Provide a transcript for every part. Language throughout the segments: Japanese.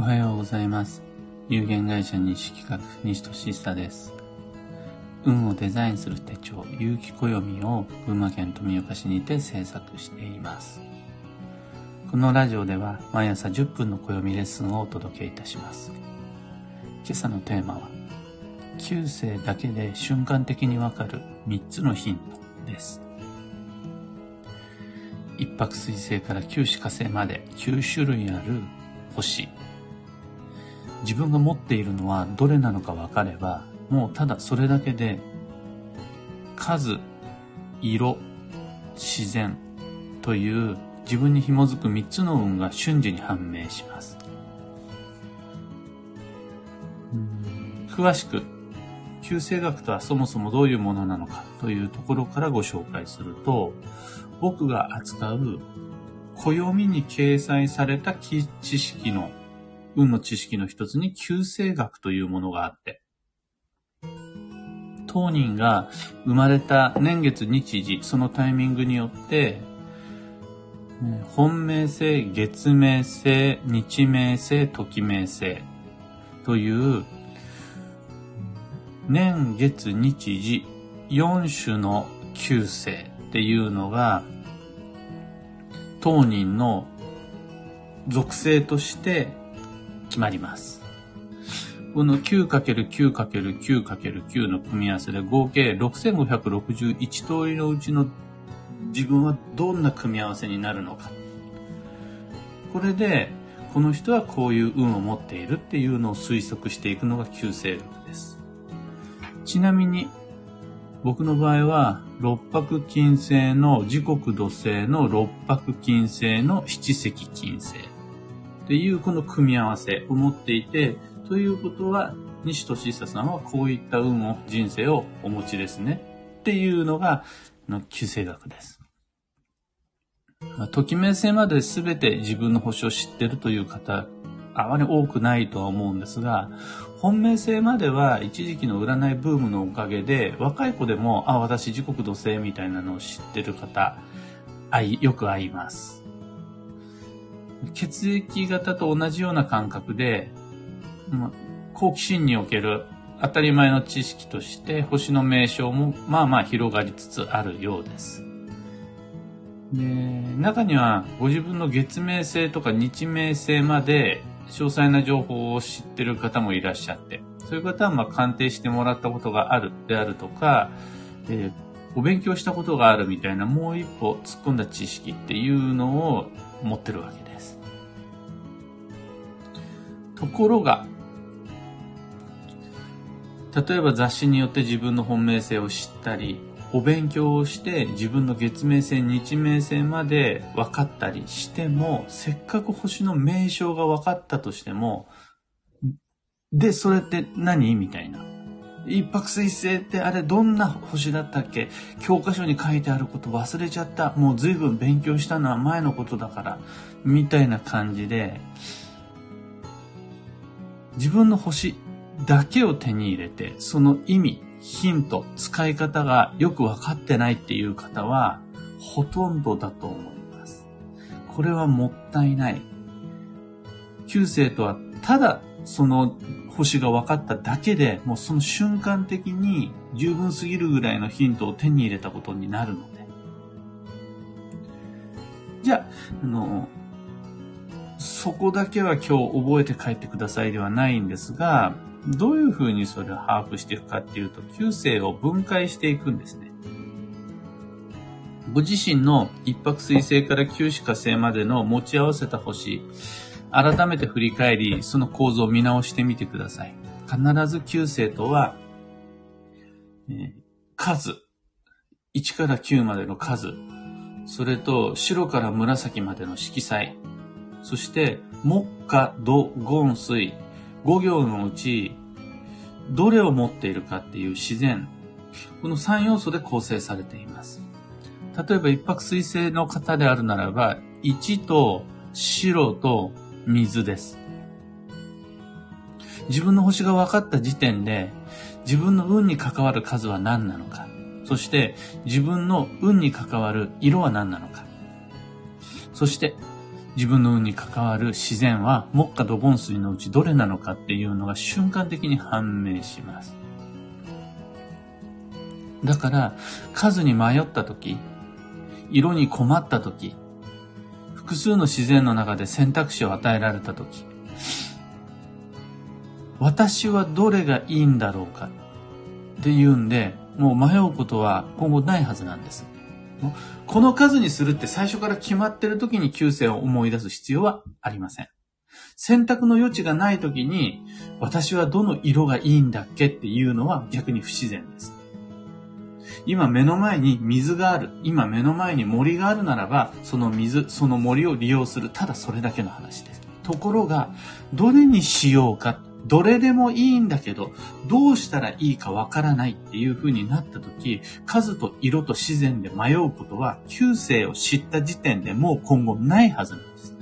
おはようございます。有限会社西企画西俊久です。運をデザインする手帳、有機暦を群馬県富岡市にて制作しています。このラジオでは毎朝10分の暦レッスンをお届けいたします。今朝のテーマは、旧星だけで瞬間的にわかる3つのヒントです。一泊水星から九死火星まで9種類ある星。自分が持っているのはどれなのか分かれば、もうただそれだけで、数、色、自然という自分に紐づく3つの運が瞬時に判明します。詳しく、旧星学とはそもそもどういうものなのかというところからご紹介すると、僕が扱う暦に掲載された知識の、運の知識の一つに旧星学というものがあって、当人が生まれた年月日時、そのタイミングによって、本命星、月命星、日命星、時命星という年月日時4種の旧星っていうのが当人の属性として決まります。この 9×9×9×9 の組み合わせで合計6561通りのうちの自分はどんな組み合わせになるのか。これで、この人はこういう運を持っているっていうのを推測していくのが旧星学です。ちなみに、僕の場合は、六白金星の時刻土星の六白金星の七石金星っていうこの組み合わせを持っていて、ということは、西俊久さんはこういった運を、人生をお持ちですね。っていうのが、の旧星学です。まあ、ときめい星まで全て自分の星を知ってるという方、あまり多くないとは思うんですが、本命星までは一時期の占いブームのおかげで、若い子でも、あ、私時刻土星みたいなのを知ってる方、あい、よく会います。血液型と同じような感覚で、ま、好奇心における当たり前の知識として星の名称もまあまあ広がりつつあるようです。で、中にはご自分の月命星とか日命星まで詳細な情報を知ってる方もいらっしゃって、そういう方はま鑑定してもらったことがあるであるとか、えーお勉強したことがあるみたいなもう一歩突っ込んだ知識っていうのを持ってるわけです。ところが、例えば雑誌によって自分の本命星を知ったり、お勉強をして自分の月命星、日命星まで分かったりしても、せっかく星の名称が分かったとしても、で、それって何？みたいな。一泊水星ってあれどんな星だったっけ？教科書に書いてあること忘れちゃった。もう随分勉強したのは前のことだから。みたいな感じで、自分の星だけを手に入れて、その意味、ヒント、使い方がよくわかってないっていう方は、ほとんどだと思います。これはもったいない。旧星とは、ただその星が分かっただけで、もうその瞬間的に十分すぎるぐらいのヒントを手に入れたことになるので。じゃあ、あの、そこだけは今日覚えて帰ってくださいではないんですが、どういうふうにそれを把握していくかっていうと、旧星を分解していくんですね。ご自身の一泊水星から九死火星までの持ち合わせた星、改めて振り返り、その構造を見直してみてください。必ず旧星とは、えー数、1から9までの数、それと白から紫までの色彩、そして木火土ゴン水、5行のうち、どれを持っているかっていう自然、この3要素で構成されています。例えば一泊水星の方であるならば、1と白と水です。自分の星が分かった時点で、自分の運に関わる数は何なのか、そして自分の運に関わる色は何なのか、そして自分の運に関わる自然は木下土盆水のうちどれなのかっていうのが瞬間的に判明します。だから、数に迷った時、色に困った時、複数の自然の中で選択肢を与えられた時、私はどれがいいんだろうかっていうんで、もう迷うことは今後ないはずなんです。この数にするって最初から決まってる時に旧姓を思い出す必要はありません。選択の余地がない時に、私はどの色がいいんだっけっていうのは逆に不自然です。今目の前に水がある。今目の前に森があるならば、その水、その森を利用する。ただそれだけの話です。ところが、どれにしようか。どれでもいいんだけど、どうしたらいいかわからないっていう風になった時、数と色と自然で迷うことは、旧世を知った時点でもう今後ないはずなんです。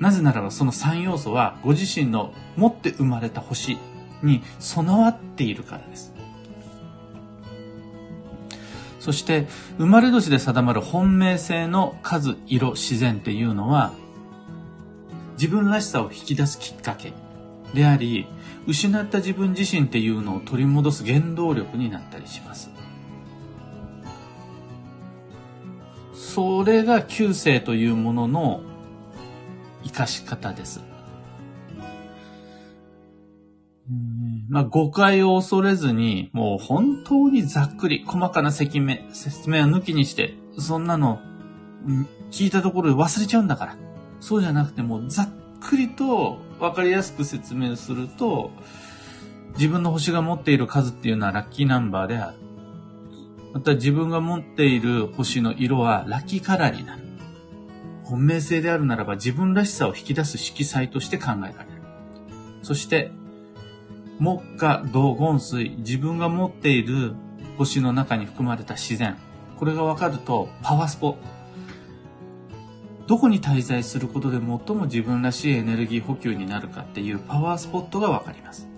なぜならばその3要素は、ご自身の持って生まれた星に備わっているからです。そして、生まれ年で定まる本命性の数、色、自然っていうのは、自分らしさを引き出すきっかけであり、失った自分自身っていうのを取り戻す原動力になったりします。それが旧世というものの生かし方です。まあ、誤解を恐れずに、もう本当にざっくり、細かな説明、説明は抜きにして、そんなの、聞いたところで忘れちゃうんだから。そうじゃなくて、もうざっくりと分かりやすく説明すると、自分の星が持っている数っていうのはラッキーナンバーである。また自分が持っている星の色はラッキーカラーになる。本命性であるならば自分らしさを引き出す色彩として考えられる。そして木下道言水、自分が持っている星の中に含まれた自然。これが分かると、パワースポ。どこに滞在することで最も自分らしいエネルギー補給になるかっていうパワースポットが分かります。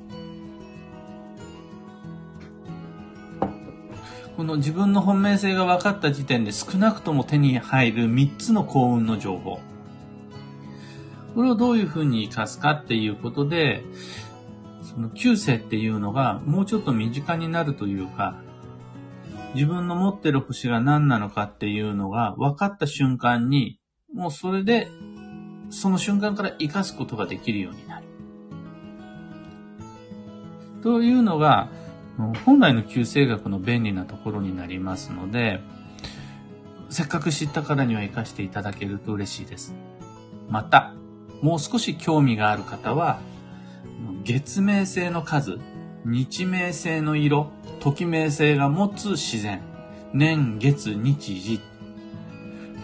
この自分の本命性が分かった時点で少なくとも手に入る3つの幸運の情報。これをどういうふうに活かすかっていうことで、その旧世っていうのがもうちょっと身近になるというか、自分の持ってる星が何なのかっていうのが分かった瞬間に、もうそれで、その瞬間から活かすことができるようになる。というのが、本来の旧世学の便利なところになりますので、せっかく知ったからには活かしていただけると嬉しいです。また、もう少し興味がある方は、月明星の数、日明星の色、時明星が持つ自然、年月日時、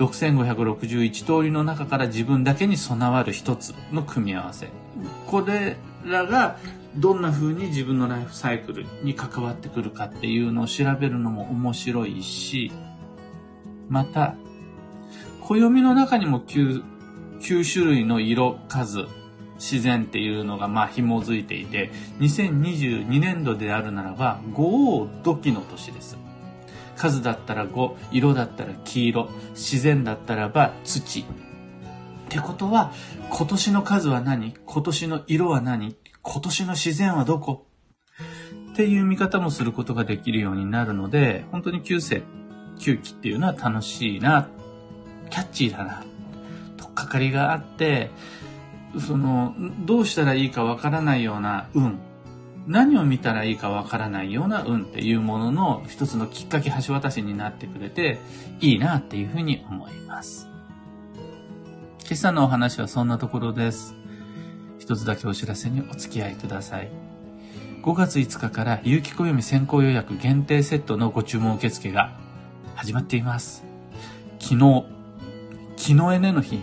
6561通りの中から自分だけに備わる一つの組み合わせ。これらがどんな風に自分のライフサイクルに関わってくるかっていうのを調べるのも面白いし、また、暦の中にも 9, 9種類の色、数、自然っていうのがまあ紐づいていて、2022年度であるならば、五王土器の年です。数だったら5、色だったら黄色、自然だったらば土。ってことは、今年の数は何？今年の色は何？今年の自然はどこ？っていう見方もすることができるようになるので、本当に旧世、旧期っていうのは楽しいな、キャッチーだな、とっかかりがあって、その、どうしたらいいかわからないような運、何を見たらいいかわからないような運っていうものの一つのきっかけ橋渡しになってくれていいなっていうふうに思います。今朝のお話はそんなところです。一つだけお知らせにお付き合いください。5月5日から有機暦先行予約限定セットのご注文受付が始まっています。昨日、昨日エネの日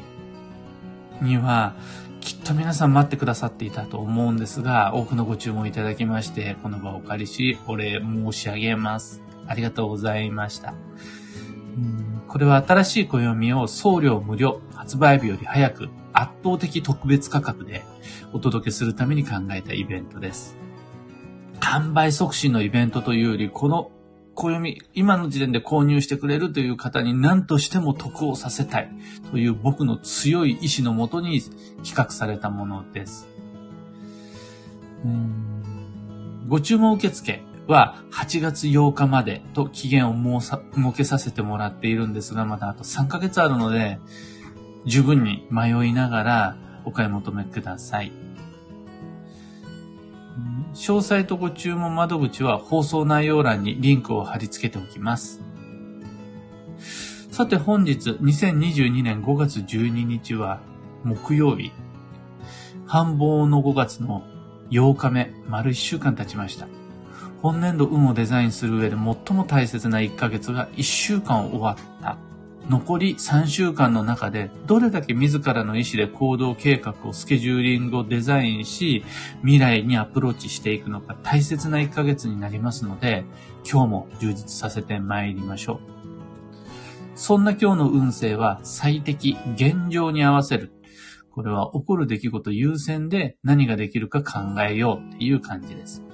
にはと皆さん待ってくださっていたと思うんですが、多くのご注文いただきまして、この場をお借りし、お礼申し上げます。ありがとうございました。これは新しい暦を送料無料、発売日より早く、圧倒的特別価格でお届けするために考えたイベントです。販売促進のイベントというより、この暦、今の時点で購入してくれるという方に何としても得をさせたいという僕の強い意志のもとに企画されたものです。ご注文受付は8月8日までと期限を設けさせてもらっているんですが、まだあと3ヶ月あるので、十分に迷いながらお買い求めください。詳細とご注文窓口は放送内容欄にリンクを貼り付けておきます。さて本日2022年5月12日は木曜日。繁忙の5月の8日目、丸1週間経ちました。本年度運をデザインする上で最も大切な1ヶ月が1週間終わった残り3週間の中で、どれだけ自らの意思で行動計画をスケジューリングをデザインし、未来にアプローチしていくのか大切な1ヶ月になりますので、今日も充実させて参りましょう。そんな今日の運勢は最適、現状に合わせる。これは起こる出来事優先で何ができるか考えようっていう感じです。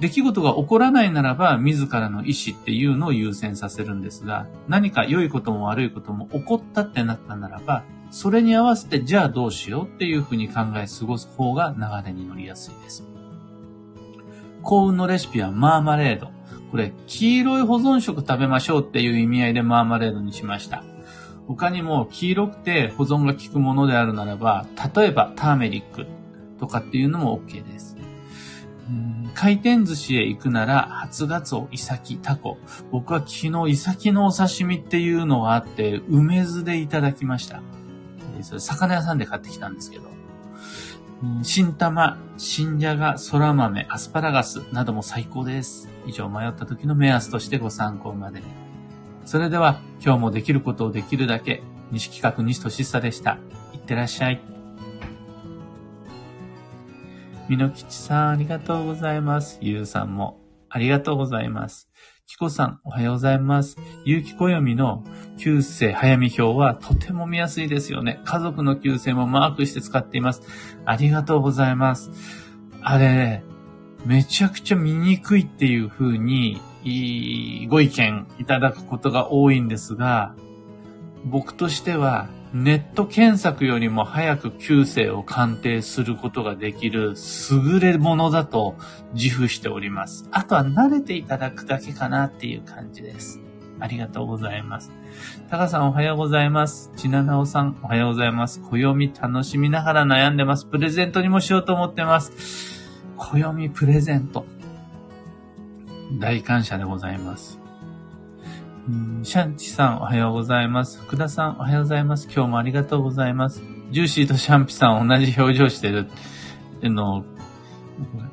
出来事が起こらないならば、自らの意思っていうのを優先させるんですが、何か良いことも悪いことも起こったってなったならば、それに合わせて、じゃあどうしようっていうふうに考え過ごす方が流れに乗りやすいです。幸運のレシピはマーマレード。これ、黄色い保存食食べましょうっていう意味合いでマーマレードにしました。他にも黄色くて保存が効くものであるならば、例えばターメリックとかっていうのも OK です。回転寿司へ行くなら、初ガツオ、イサキ、タコ。僕は昨日、イサキのお刺身っていうのがあって、梅酢でいただきました。それ魚屋さんで買ってきたんですけど。新玉、新じゃが、空豆、アスパラガスなども最高です。以上迷った時の目安としてご参考まで。それでは、今日もできることをできるだけ、西企画西俊久でした。いってらっしゃい。みのきちさん、ありがとうございます。ゆうさんも、ありがとうございます。きこさん、おはようございます。ゆうきこよみの旧世早見表はとても見やすいですよね。家族の旧世もマークして使っています。ありがとうございます。あれ、めちゃくちゃ見にくいっていう風に、ご意見いただくことが多いんですが、僕としてはネット検索よりも早く旧姓を鑑定することができる優れものだと自負しております。あとは慣れていただくだけかなっていう感じです。ありがとうございます。タカさんおはようございます。ちななおさんおはようございます。暦楽しみながら悩んでます。プレゼントにもしようと思ってます。暦プレゼント。大感謝でございます。シャンチさんおはようございます。福田さんおはようございます。今日もありがとうございます。ジューシーとシャンピさん同じ表情してる。あの、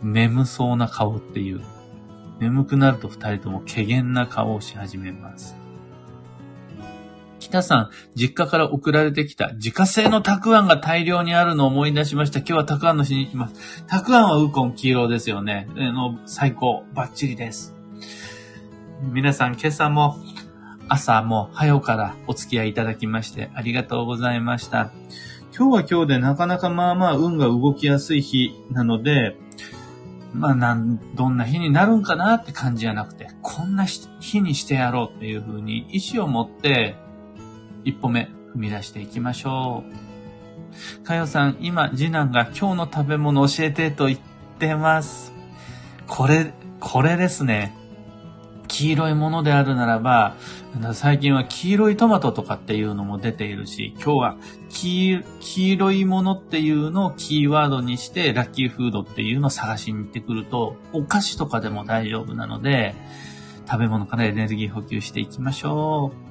眠そうな顔っていう。眠くなると二人とも怪げな顔をし始めます。北さん、実家から送られてきた自家製のたくあんが大量にあるのを思い出しました。今日はたくあんの日に行きます。たくあんはウコン黄色ですよね。あの、最高。バッチリです。皆さん、今朝も朝も早からお付き合いいただきましてありがとうございました。今日は今日でなかなかまあまあ運が動きやすい日なので、まあなん、どんな日になるんかなって感じじゃなくて、こんな日にしてやろうっていう風に意志を持って一歩目踏み出していきましょう。かよさん、今次男が今日の食べ物教えてと言ってます。これ、これですね。黄色いものであるならば、最近は黄色いトマトとかっていうのも出ているし、今日は黄色いものっていうのをキーワードにして、ラッキーフードっていうのを探しに行ってくると、お菓子とかでも大丈夫なので、食べ物からエネルギー補給していきましょう。